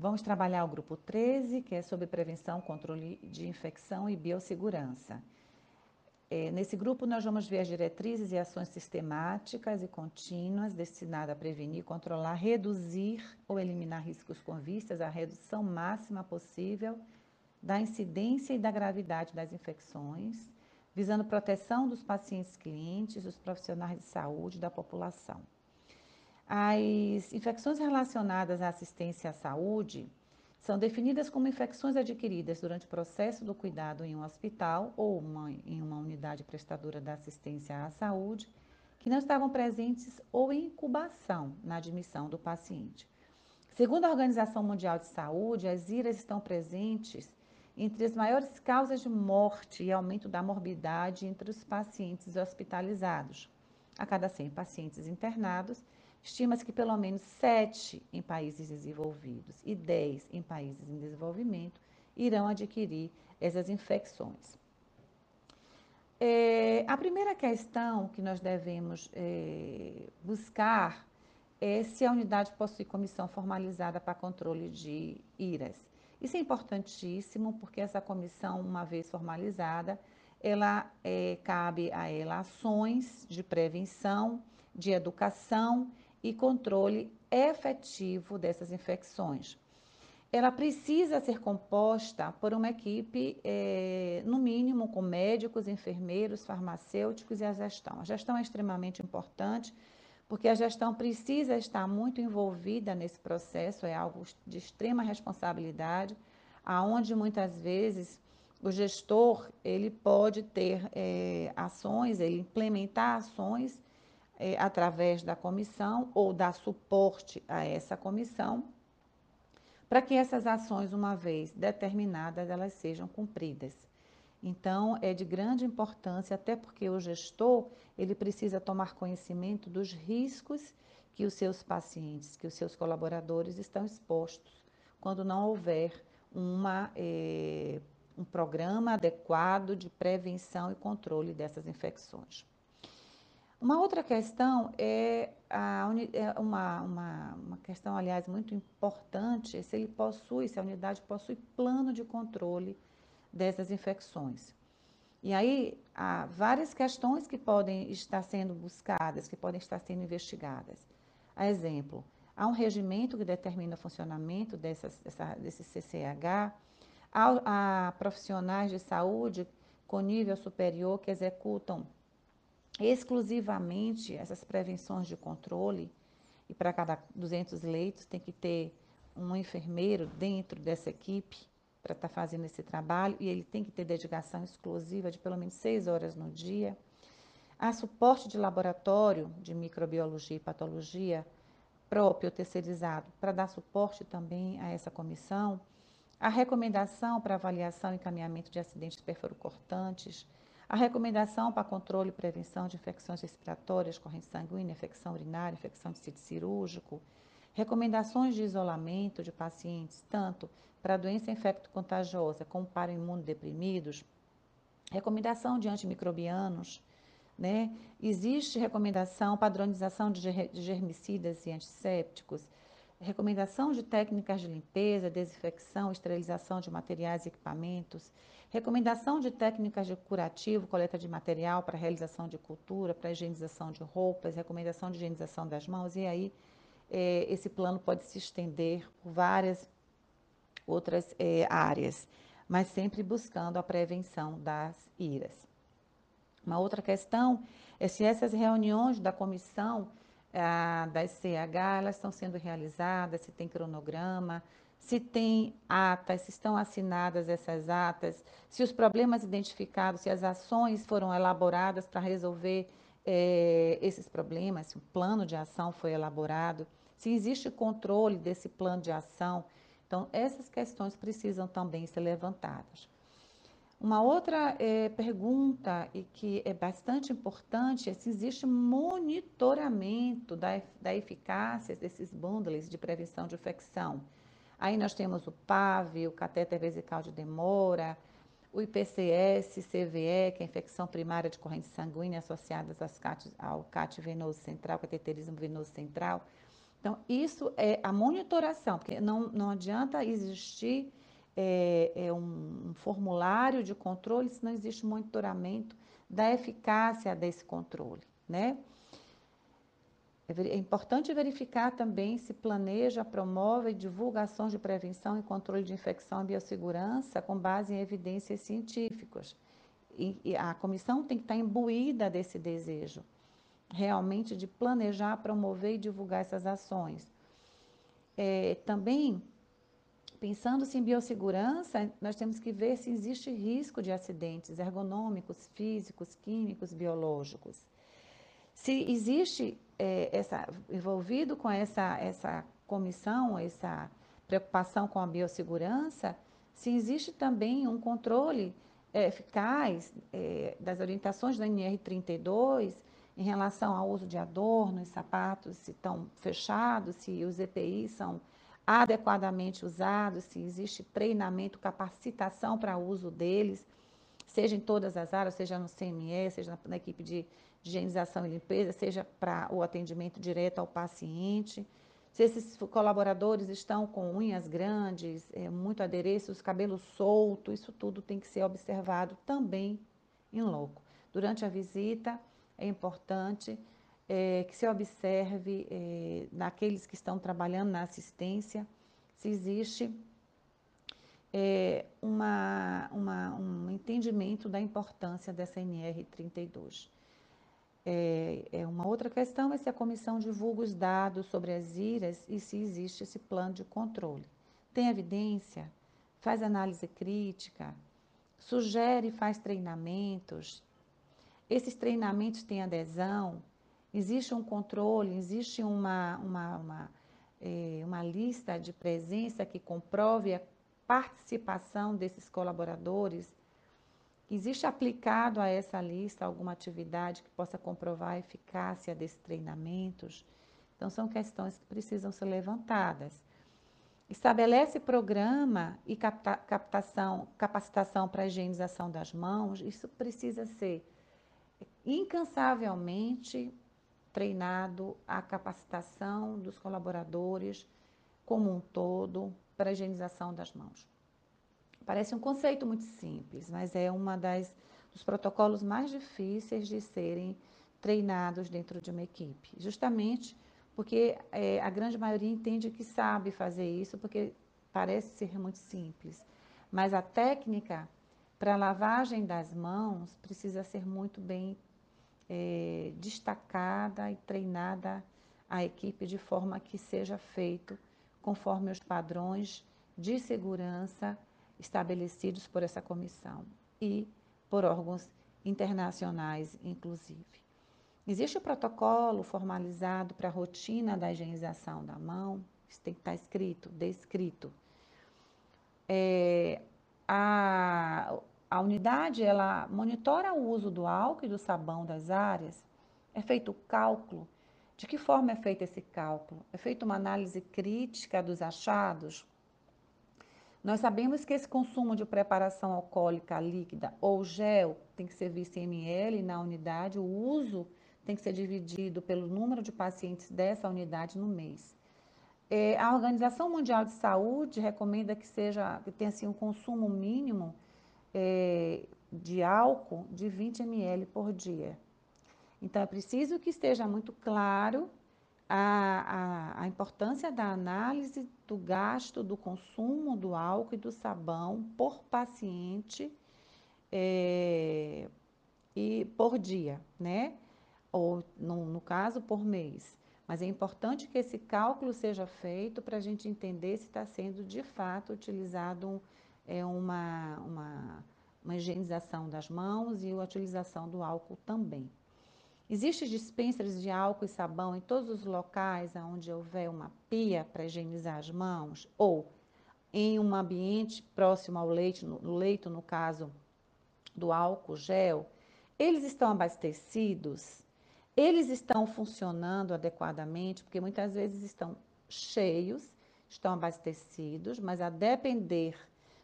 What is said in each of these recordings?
Vamos trabalhar o grupo 13, que é sobre prevenção, controle de infecção e biossegurança. É, nesse grupo, nós vamos ver as diretrizes e ações sistemáticas e contínuas destinadas a prevenir, controlar, reduzir ou eliminar riscos com vistas à redução máxima possível da incidência e da gravidade das infecções, visando proteção dos pacientes clientes, dos profissionais de saúde e da população. As infecções relacionadas à assistência à saúde são definidas como infecções adquiridas durante o processo do cuidado em um hospital ou uma, em uma unidade prestadora da assistência à saúde, que não estavam presentes ou em incubação na admissão do paciente. Segundo a Organização Mundial de Saúde, as IRAs estão presentes entre as maiores causas de morte e aumento da morbidade entre os pacientes hospitalizados. A cada 100 pacientes internados, estima-se que pelo menos 7 em países desenvolvidos e 10 em países em desenvolvimento irão adquirir essas infecções. É, a primeira questão que nós devemos é, buscar é se a unidade possui comissão formalizada para controle de IRAS. Isso é importantíssimo porque essa comissão, uma vez formalizada, ela é, cabe a ela ações de prevenção, de educação e controle efetivo dessas infecções. Ela precisa ser composta por uma equipe, é, no mínimo, com médicos, enfermeiros, farmacêuticos e a gestão. A gestão é extremamente importante porque a gestão precisa estar muito envolvida nesse processo, é algo de extrema responsabilidade, aonde muitas vezes o gestor ele pode ter é, ações, ele implementar ações é, através da comissão ou dar suporte a essa comissão, para que essas ações, uma vez determinadas, elas sejam cumpridas. Então, é de grande importância, até porque o gestor, ele precisa tomar conhecimento dos riscos que os seus pacientes, que os seus colaboradores estão expostos, quando não houver uma, eh, um programa adequado de prevenção e controle dessas infecções. Uma outra questão é, a, é uma, uma, uma, questão, aliás, muito importante, é se ele possui, se a unidade possui plano de controle dessas infecções. E aí há várias questões que podem estar sendo buscadas, que podem estar sendo investigadas. A exemplo, há um regimento que determina o funcionamento dessas, dessa, desse CCH, há, há profissionais de saúde com nível superior que executam exclusivamente essas prevenções de controle, e para cada 200 leitos tem que ter um enfermeiro dentro dessa equipe para estar tá fazendo esse trabalho e ele tem que ter dedicação exclusiva de pelo menos seis horas no dia. Há suporte de laboratório de microbiologia e patologia próprio terceirizado para dar suporte também a essa comissão. A recomendação para avaliação e encaminhamento de acidentes perforocortantes, a recomendação para controle e prevenção de infecções respiratórias, corrente sanguínea, infecção urinária, infecção de sítio cirúrgico, recomendações de isolamento de pacientes, tanto para doença infecto-contagiosa como para imunodeprimidos, recomendação de antimicrobianos, né? Existe recomendação, padronização de germicidas e antissépticos, recomendação de técnicas de limpeza, desinfecção, esterilização de materiais e equipamentos, recomendação de técnicas de curativo, coleta de material para realização de cultura, para higienização de roupas, recomendação de higienização das mãos, e aí é, esse plano pode se estender por várias outras é, áreas, mas sempre buscando a prevenção das iras. Uma outra questão é se essas reuniões da comissão ah, da SCH, elas estão sendo realizadas, se tem cronograma, se tem atas, se estão assinadas essas atas, se os problemas identificados, se as ações foram elaboradas para resolver é, esses problemas, se o plano de ação foi elaborado, se existe controle desse plano de ação, então, essas questões precisam também ser levantadas. Uma outra é, pergunta, e que é bastante importante, é se existe monitoramento da, da eficácia desses bundles de prevenção de infecção. Aí nós temos o PAV, o catéter vesical de demora, o IPCS, CVE, que é a infecção primária de corrente sanguínea associada ao CAT venoso central, cateterismo venoso central. Então, isso é a monitoração, porque não, não adianta existir é, é um, um formulário de controle se não existe monitoramento da eficácia desse controle, né? É, é importante verificar também se planeja, promove divulgações de prevenção e controle de infecção e biossegurança com base em evidências científicas. E, e a comissão tem que estar imbuída desse desejo, realmente de planejar, promover e divulgar essas ações. É, também, pensando-se em biossegurança, nós temos que ver se existe risco de acidentes ergonômicos, físicos, químicos, biológicos. Se existe é, essa, envolvido com essa, essa comissão, essa preocupação com a biossegurança, se existe também um controle é, eficaz é, das orientações da NR32 em relação ao uso de adornos, sapatos, se estão fechados, se os EPIs são adequadamente usados, se existe treinamento, capacitação para uso deles, seja em todas as áreas, seja no CME, seja na, na equipe de higienização e limpeza, seja para o atendimento direto ao paciente. Se esses colaboradores estão com unhas grandes, é, muito adereços, cabelo solto, isso tudo tem que ser observado também em loco. Durante a visita, é importante é, que se observe é, naqueles que estão trabalhando na assistência se existe é, uma, uma, um entendimento da importância dessa NR32. É, é, uma outra questão é se a comissão divulga os dados sobre as IRAs e se existe esse plano de controle. Tem evidência? Faz análise crítica? Sugere e faz treinamentos? Esses treinamentos têm adesão? Existe um controle? Existe uma, uma, uma, é, uma lista de presença que comprove a participação desses colaboradores Existe aplicado a essa lista alguma atividade que possa comprovar a eficácia desses treinamentos? Então, são questões que precisam ser levantadas. Estabelece programa e capta, captação, capacitação para a higienização das mãos, isso precisa ser incansavelmente treinado a capacitação dos colaboradores como um todo para a higienização das mãos. Parece um conceito muito simples, mas é uma das dos protocolos mais difíceis de serem treinados dentro de uma equipe, justamente porque é, a grande maioria entende que sabe fazer isso, porque parece ser muito simples, mas a técnica para lavagem das mãos precisa ser muito bem é, destacada e treinada a equipe de forma que seja feito conforme os padrões de segurança estabelecidos por essa comissão e por órgãos internacionais, inclusive. Existe o protocolo formalizado para a rotina da higienização da mão, isso tem que estar escrito, descrito. É, a, a unidade, ela monitora o uso do álcool e do sabão das áreas, é feito o cálculo. De que forma é feito esse cálculo? É feita uma análise crítica dos achados, nós sabemos que esse consumo de preparação alcoólica líquida ou gel tem que ser visto em ml na unidade, o uso tem que ser dividido pelo número de pacientes dessa unidade no mês. É, a Organização Mundial de Saúde recomenda que seja que tenha assim, um consumo mínimo é, de álcool de 20 ml por dia. Então é preciso que esteja muito claro a, a, a importância da análise do gasto do consumo do álcool e do sabão por paciente é, e por dia, né? Ou, no, no caso, por mês. Mas é importante que esse cálculo seja feito para a gente entender se está sendo de fato utilizado é, uma, uma, uma higienização das mãos e a utilização do álcool também. Existem dispensers de álcool e sabão em todos os locais onde houver uma pia para higienizar as mãos? Ou em um ambiente próximo ao leite, no leito, no caso do álcool gel, eles estão abastecidos, eles estão funcionando adequadamente, porque muitas vezes estão cheios, estão abastecidos, mas a depender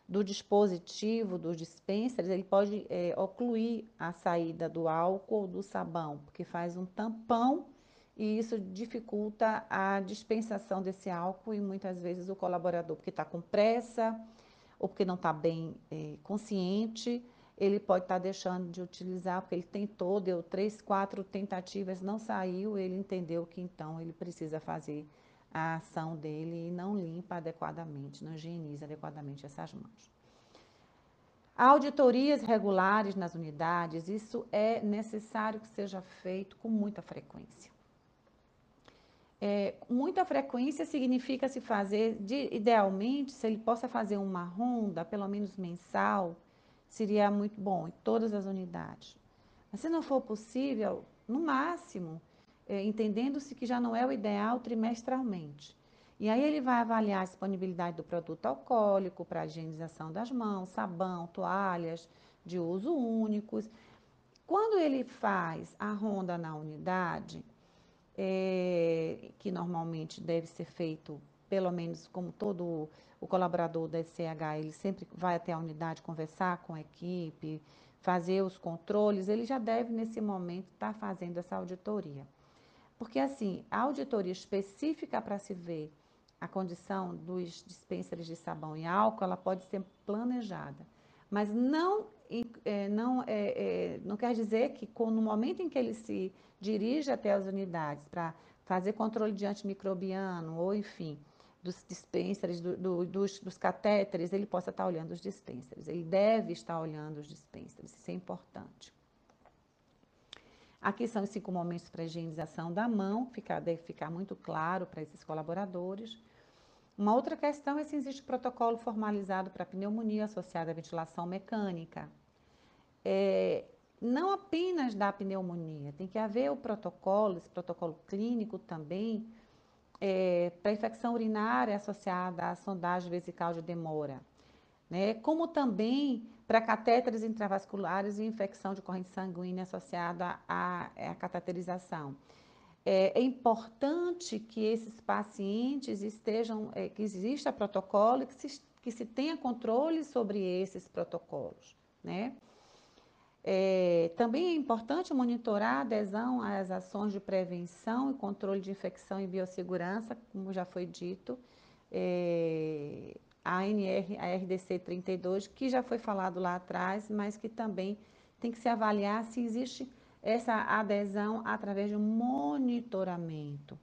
do dispositivo, dos dispensers, ele pode é, ocluir a saída do álcool ou do sabão, porque faz um tampão e isso dificulta a dispensação desse álcool e muitas vezes o colaborador, porque está com pressa ou porque não está bem é, consciente, ele pode estar tá deixando de utilizar, porque ele tentou, deu três, quatro tentativas, não saiu, ele entendeu que então ele precisa fazer a ação dele e não limpa adequadamente, não higieniza adequadamente essas mãos. Auditorias regulares nas unidades, isso é necessário que seja feito com muita frequência. É, muita frequência significa se fazer, de, idealmente, se ele possa fazer uma ronda, pelo menos mensal, seria muito bom em todas as unidades. Mas se não for possível, no máximo, é, entendendo-se que já não é o ideal trimestralmente. E aí ele vai avaliar a disponibilidade do produto alcoólico para higienização das mãos, sabão, toalhas de uso únicos. Quando ele faz a ronda na unidade, é, que normalmente deve ser feito, pelo menos como todo o colaborador da SCH, ele sempre vai até a unidade conversar com a equipe, fazer os controles, ele já deve, nesse momento, estar tá fazendo essa auditoria. Porque, assim, a auditoria específica para se ver a condição dos dispensers de sabão e álcool, ela pode ser planejada. Mas não, é, não, é, é, não quer dizer que no momento em que ele se dirige até as unidades para fazer controle de antimicrobiano ou, enfim, dos dispensers, do, do, dos, dos catéteres, ele possa estar olhando os dispensers. Ele deve estar olhando os dispensers, isso é importante. Aqui são os cinco momentos para higienização da mão, fica, deve ficar muito claro para esses colaboradores. Uma outra questão é se existe protocolo formalizado para pneumonia associada à ventilação mecânica. É, não apenas da pneumonia, tem que haver o protocolo, esse protocolo clínico também, é, para infecção urinária associada à sondagem vesical de demora, né? como também para catéteres intravasculares e infecção de corrente sanguínea associada à, à cateterização. É, é, importante que esses pacientes estejam, é, que exista protocolo e que se, que se tenha controle sobre esses protocolos, né? É, também é importante monitorar a adesão às ações de prevenção e controle de infecção e biossegurança, como já foi dito, é, ANR, a RDC 32, que já foi falado lá atrás, mas que também tem que se avaliar se existe essa adesão através de um monitoramento.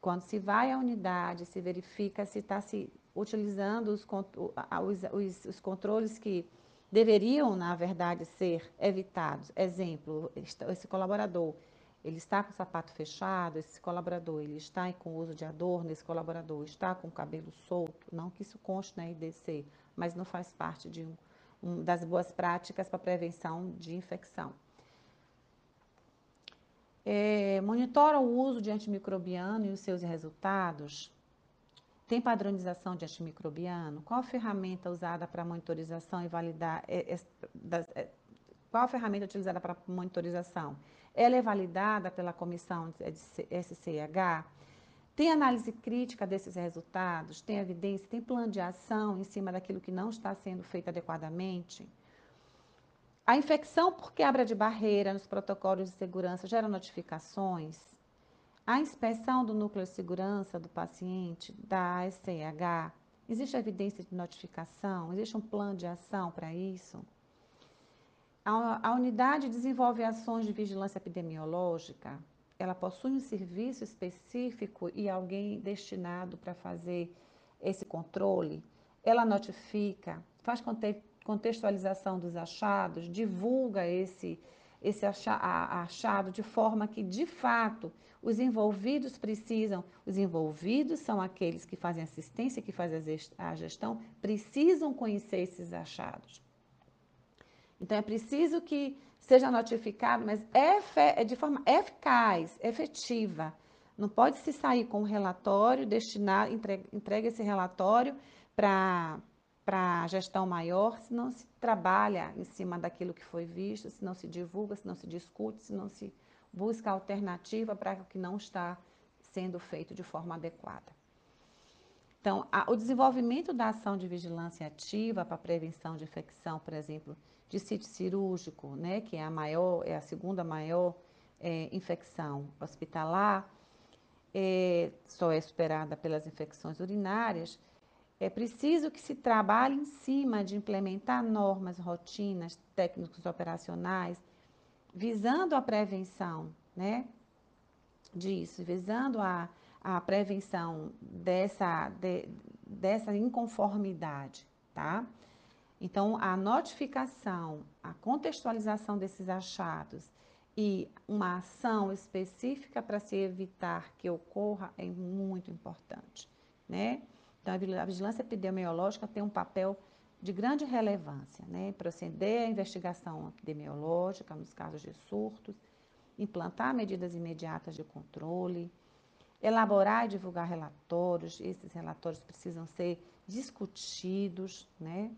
Quando se vai à unidade, se verifica se está se utilizando os, os, os, os controles que deveriam, na verdade, ser evitados. Exemplo, esse colaborador, ele está com o sapato fechado, esse colaborador, ele está com uso de adorno, esse colaborador está com o cabelo solto, não que isso conste na IDC, mas não faz parte de um, um, das boas práticas para prevenção de infecção. É, monitora o uso de antimicrobiano e os seus resultados? Tem padronização de antimicrobiano? Qual a ferramenta usada para monitorização e validar? É, é, das, é, qual a ferramenta utilizada para monitorização? Ela é validada pela comissão de SCH? Tem análise crítica desses resultados? Tem evidência? Tem plano de ação em cima daquilo que não está sendo feito adequadamente? A infecção por quebra de barreira nos protocolos de segurança gera notificações? A inspeção do núcleo de segurança do paciente, da SCH, existe evidência de notificação? Existe um plano de ação para isso? A, a unidade desenvolve ações de vigilância epidemiológica? Ela possui um serviço específico e alguém destinado para fazer esse controle? Ela notifica, faz contextualização dos achados, divulga esse, esse achado de forma que, de fato, os envolvidos precisam, os envolvidos são aqueles que fazem assistência, que fazem a gestão, precisam conhecer esses achados. Então, é preciso que seja notificado, mas é, é de forma eficaz, efetiva. Não pode se sair com um relatório, destinar, entrega, entrega esse relatório para a gestão maior se não se trabalha em cima daquilo que foi visto, se não se divulga, se não se discute, se não se busca alternativa para o que não está sendo feito de forma adequada. Então, a, o desenvolvimento da ação de vigilância ativa para prevenção de infecção, por exemplo, de sítio cirúrgico, né, que é a maior, é a segunda maior é, infecção hospitalar é, só é superada pelas infecções urinárias, é preciso que se trabalhe em cima de implementar normas, rotinas, técnicos operacionais, visando a prevenção, né, disso, visando a, a prevenção dessa, de, dessa inconformidade, tá? Então, a notificação, a contextualização desses achados e uma ação específica para se evitar que ocorra é muito importante, né? Então, a vigilância epidemiológica tem um papel de grande relevância, né? Proceder à investigação epidemiológica nos casos de surtos, implantar medidas imediatas de controle, elaborar e divulgar relatórios, esses relatórios precisam ser discutidos, né?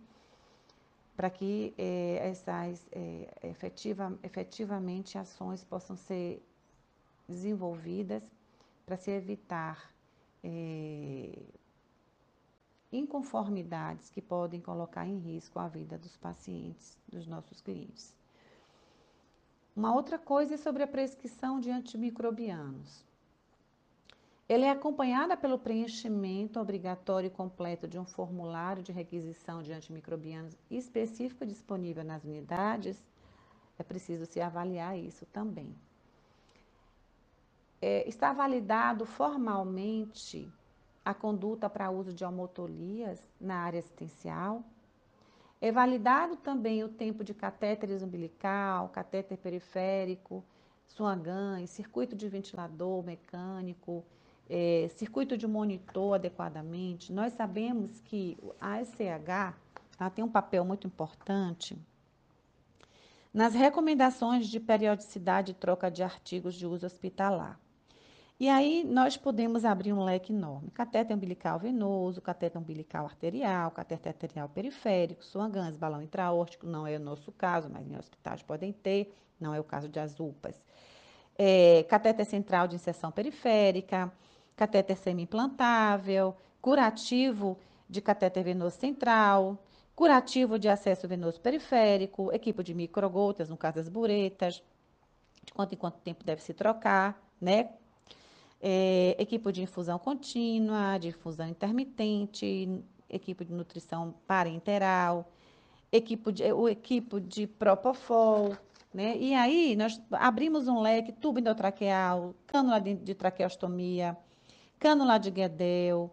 Para que eh, essas eh, efetiva, efetivamente ações possam ser desenvolvidas para se evitar eh, inconformidades que podem colocar em risco a vida dos pacientes, dos nossos clientes. Uma outra coisa é sobre a prescrição de antimicrobianos. Ela é acompanhada pelo preenchimento obrigatório e completo de um formulário de requisição de antimicrobianos específico disponível nas unidades. É preciso se avaliar isso também. É, está validado formalmente a conduta para uso de almotolias na área assistencial. É validado também o tempo de catéteres umbilical, catéter periférico, Swan-Ganz, circuito de ventilador mecânico, é, circuito de monitor adequadamente. Nós sabemos que a SCH ela tem um papel muito importante nas recomendações de periodicidade e troca de artigos de uso hospitalar. E aí nós podemos abrir um leque enorme. Catéter umbilical venoso, catéter umbilical arterial, catéter arterial periférico, Swan-Ganz, balão intraórtico, não é o nosso caso, mas em hospitais podem ter, não é o caso de as UPAs. É, catéter central de inserção periférica, catéter semi-implantável, curativo de catéter venoso central, curativo de acesso venoso periférico, equipo de microgotas, no caso das buretas, de quanto em quanto tempo deve se trocar, né? É, equipo de infusão contínua, de infusão intermitente, equipo de nutrição parenteral, equipo de, o equipo de propofol, né? E aí nós abrimos um leque, tubo endotraqueal, cânula de, de traqueostomia, cânula de Guedel,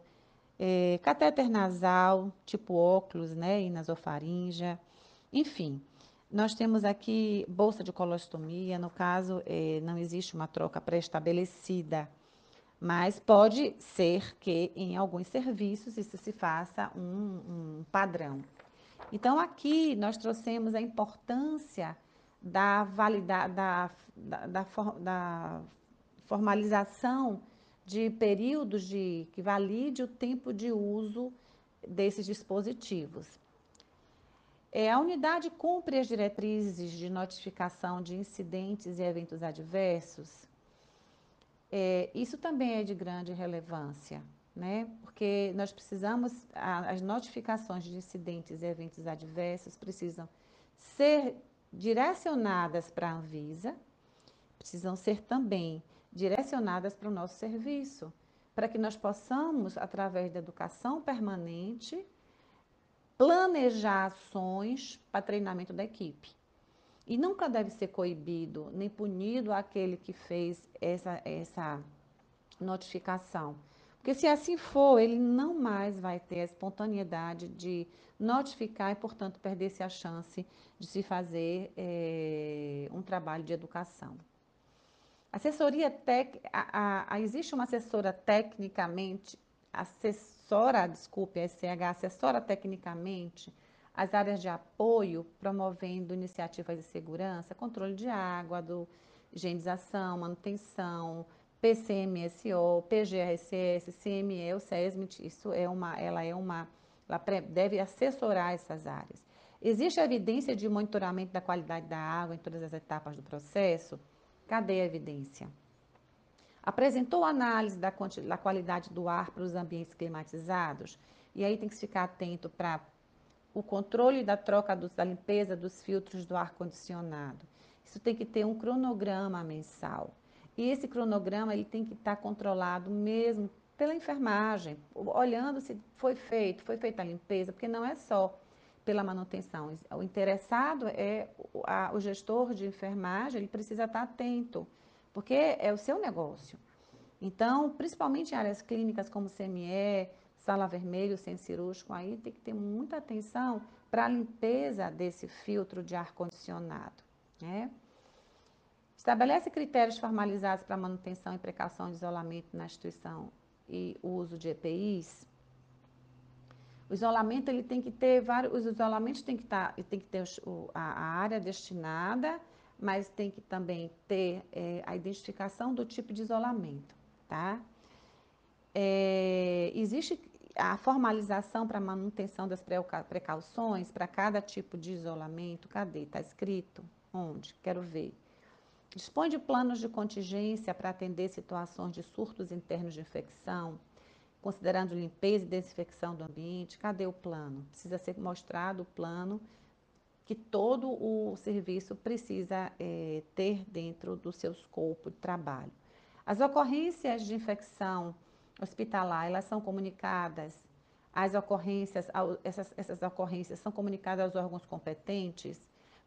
é, catéter nasal, tipo óculos, né, e nasofaringe, enfim. Nós temos aqui bolsa de colostomia, no caso, é, não existe uma troca pré-estabelecida, mas pode ser que em alguns serviços isso se faça um, um padrão. Então, aqui nós trouxemos a importância da, validade, da, da, da, da formalização de períodos de que valide o tempo de uso desses dispositivos. É, a unidade cumpre as diretrizes de notificação de incidentes e eventos adversos. É, isso também é de grande relevância, né? Porque nós precisamos, a, as notificações de incidentes e eventos adversos precisam ser direcionadas para a Anvisa, precisam ser também direcionadas para o nosso serviço, para que nós possamos, através da educação permanente, planejar ações para treinamento da equipe. E nunca deve ser coibido nem punido aquele que fez essa, essa notificação. Porque se assim for, ele não mais vai ter a espontaneidade de notificar e, portanto, perder-se a chance de se fazer é, um trabalho de educação. Assessoria técnica, existe uma assessora tecnicamente, assessora, desculpe, a SCH, assessora tecnicamente as áreas de apoio, promovendo iniciativas de segurança, controle de água, do higienização, manutenção, PCMSO, PGRCS, CME, o SESMIT, isso é uma, ela é uma, ela deve assessorar essas áreas. Existe evidência de monitoramento da qualidade da água em todas as etapas do processo? Cadê a evidência? Apresentou análise da, da qualidade do ar para os ambientes climatizados? E aí tem que ficar atento para o controle da troca da limpeza dos filtros do ar condicionado. Isso tem que ter um cronograma mensal. E esse cronograma ele tem que estar controlado mesmo pela enfermagem, olhando se foi feito, foi feita a limpeza, porque não é só pela manutenção. O interessado é o, a, o gestor de enfermagem, ele precisa estar atento, porque é o seu negócio. Então, principalmente em áreas clínicas como CME, sala vermelho, centro cirúrgico, aí tem que ter muita atenção para a limpeza desse filtro de ar-condicionado. Né? Estabelece critérios formalizados para manutenção e precaução de isolamento na instituição e uso de EPIs. O isolamento ele tem que ter vários, os isolamentos tem que estar, tá, tem que ter o, a, área destinada, mas tem que também ter é, a identificação do tipo de isolamento, tá? É, existe a formalização para manutenção das precauções para cada tipo de isolamento. Cadê? Está escrito? Onde? Quero ver. Dispõe de planos de contingência para atender situações de surtos internos de infecção, considerando limpeza e desinfecção do ambiente. Cadê o plano? Precisa ser mostrado o plano que todo o serviço precisa é, ter dentro do seu escopo de trabalho. As ocorrências de infecção hospitalar, elas são comunicadas, as ocorrências, essas, essas ocorrências são comunicadas aos órgãos competentes,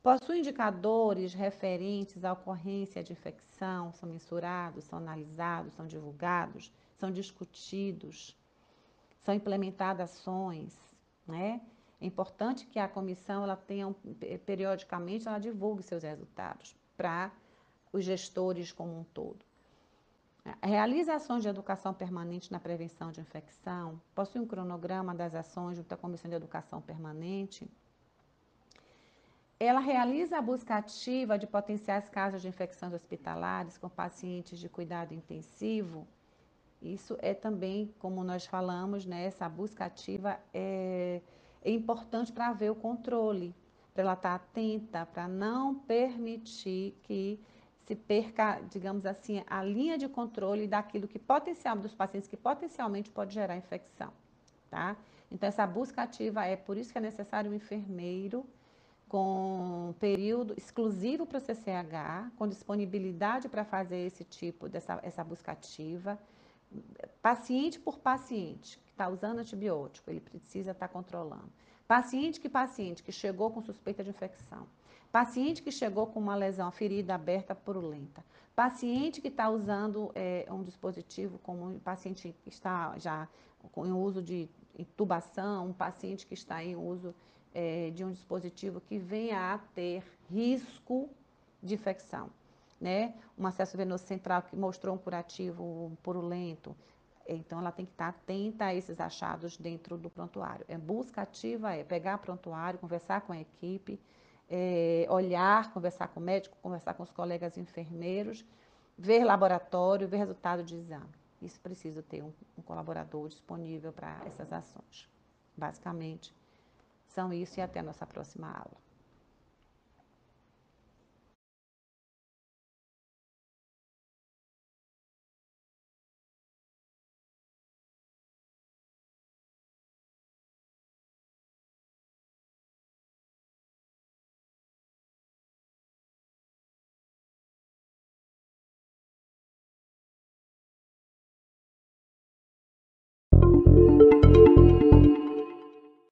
Possui indicadores referentes à ocorrência de infecção, são mensurados, são analisados, são divulgados, são discutidos, são implementadas ações, né? É importante que a comissão ela tenha periodicamente ela divulgue seus resultados para os gestores como um todo. Realiza ações de educação permanente na prevenção de infecção, possui um cronograma das ações junto à Comissão de Educação Permanente, ela realiza a busca ativa de potenciais casos de infecções hospitalares com pacientes de cuidado intensivo. Isso é também, como nós falamos, né, essa busca ativa é, é importante para ver o controle, para ela estar atenta, para não permitir que se perca, digamos assim, a linha de controle daquilo que potencial dos pacientes que potencialmente pode gerar infecção, tá? Então essa busca ativa é por isso que é necessário um enfermeiro com período exclusivo para o CCH, com disponibilidade para fazer esse tipo dessa essa busca ativa, paciente por paciente que está usando antibiótico, ele precisa estar tá controlando. Paciente que paciente que chegou com suspeita de infecção. Paciente que chegou com uma lesão, ferida aberta purulenta. Paciente que está usando é, um dispositivo como um paciente que está já em uso de intubação, um paciente que está em uso é, de um dispositivo que venha a ter risco de infecção. Né? Um acesso venoso central que mostrou um curativo purulento. Então, ela tem que estar atenta a esses achados dentro do prontuário. É busca ativa, é pegar prontuário, conversar com a equipe, é, olhar, conversar com o médico, conversar com os colegas enfermeiros, ver laboratório, ver resultado de exame. Isso precisa ter um, um colaborador disponível para essas ações. Basicamente, são isso e até a nossa próxima aula.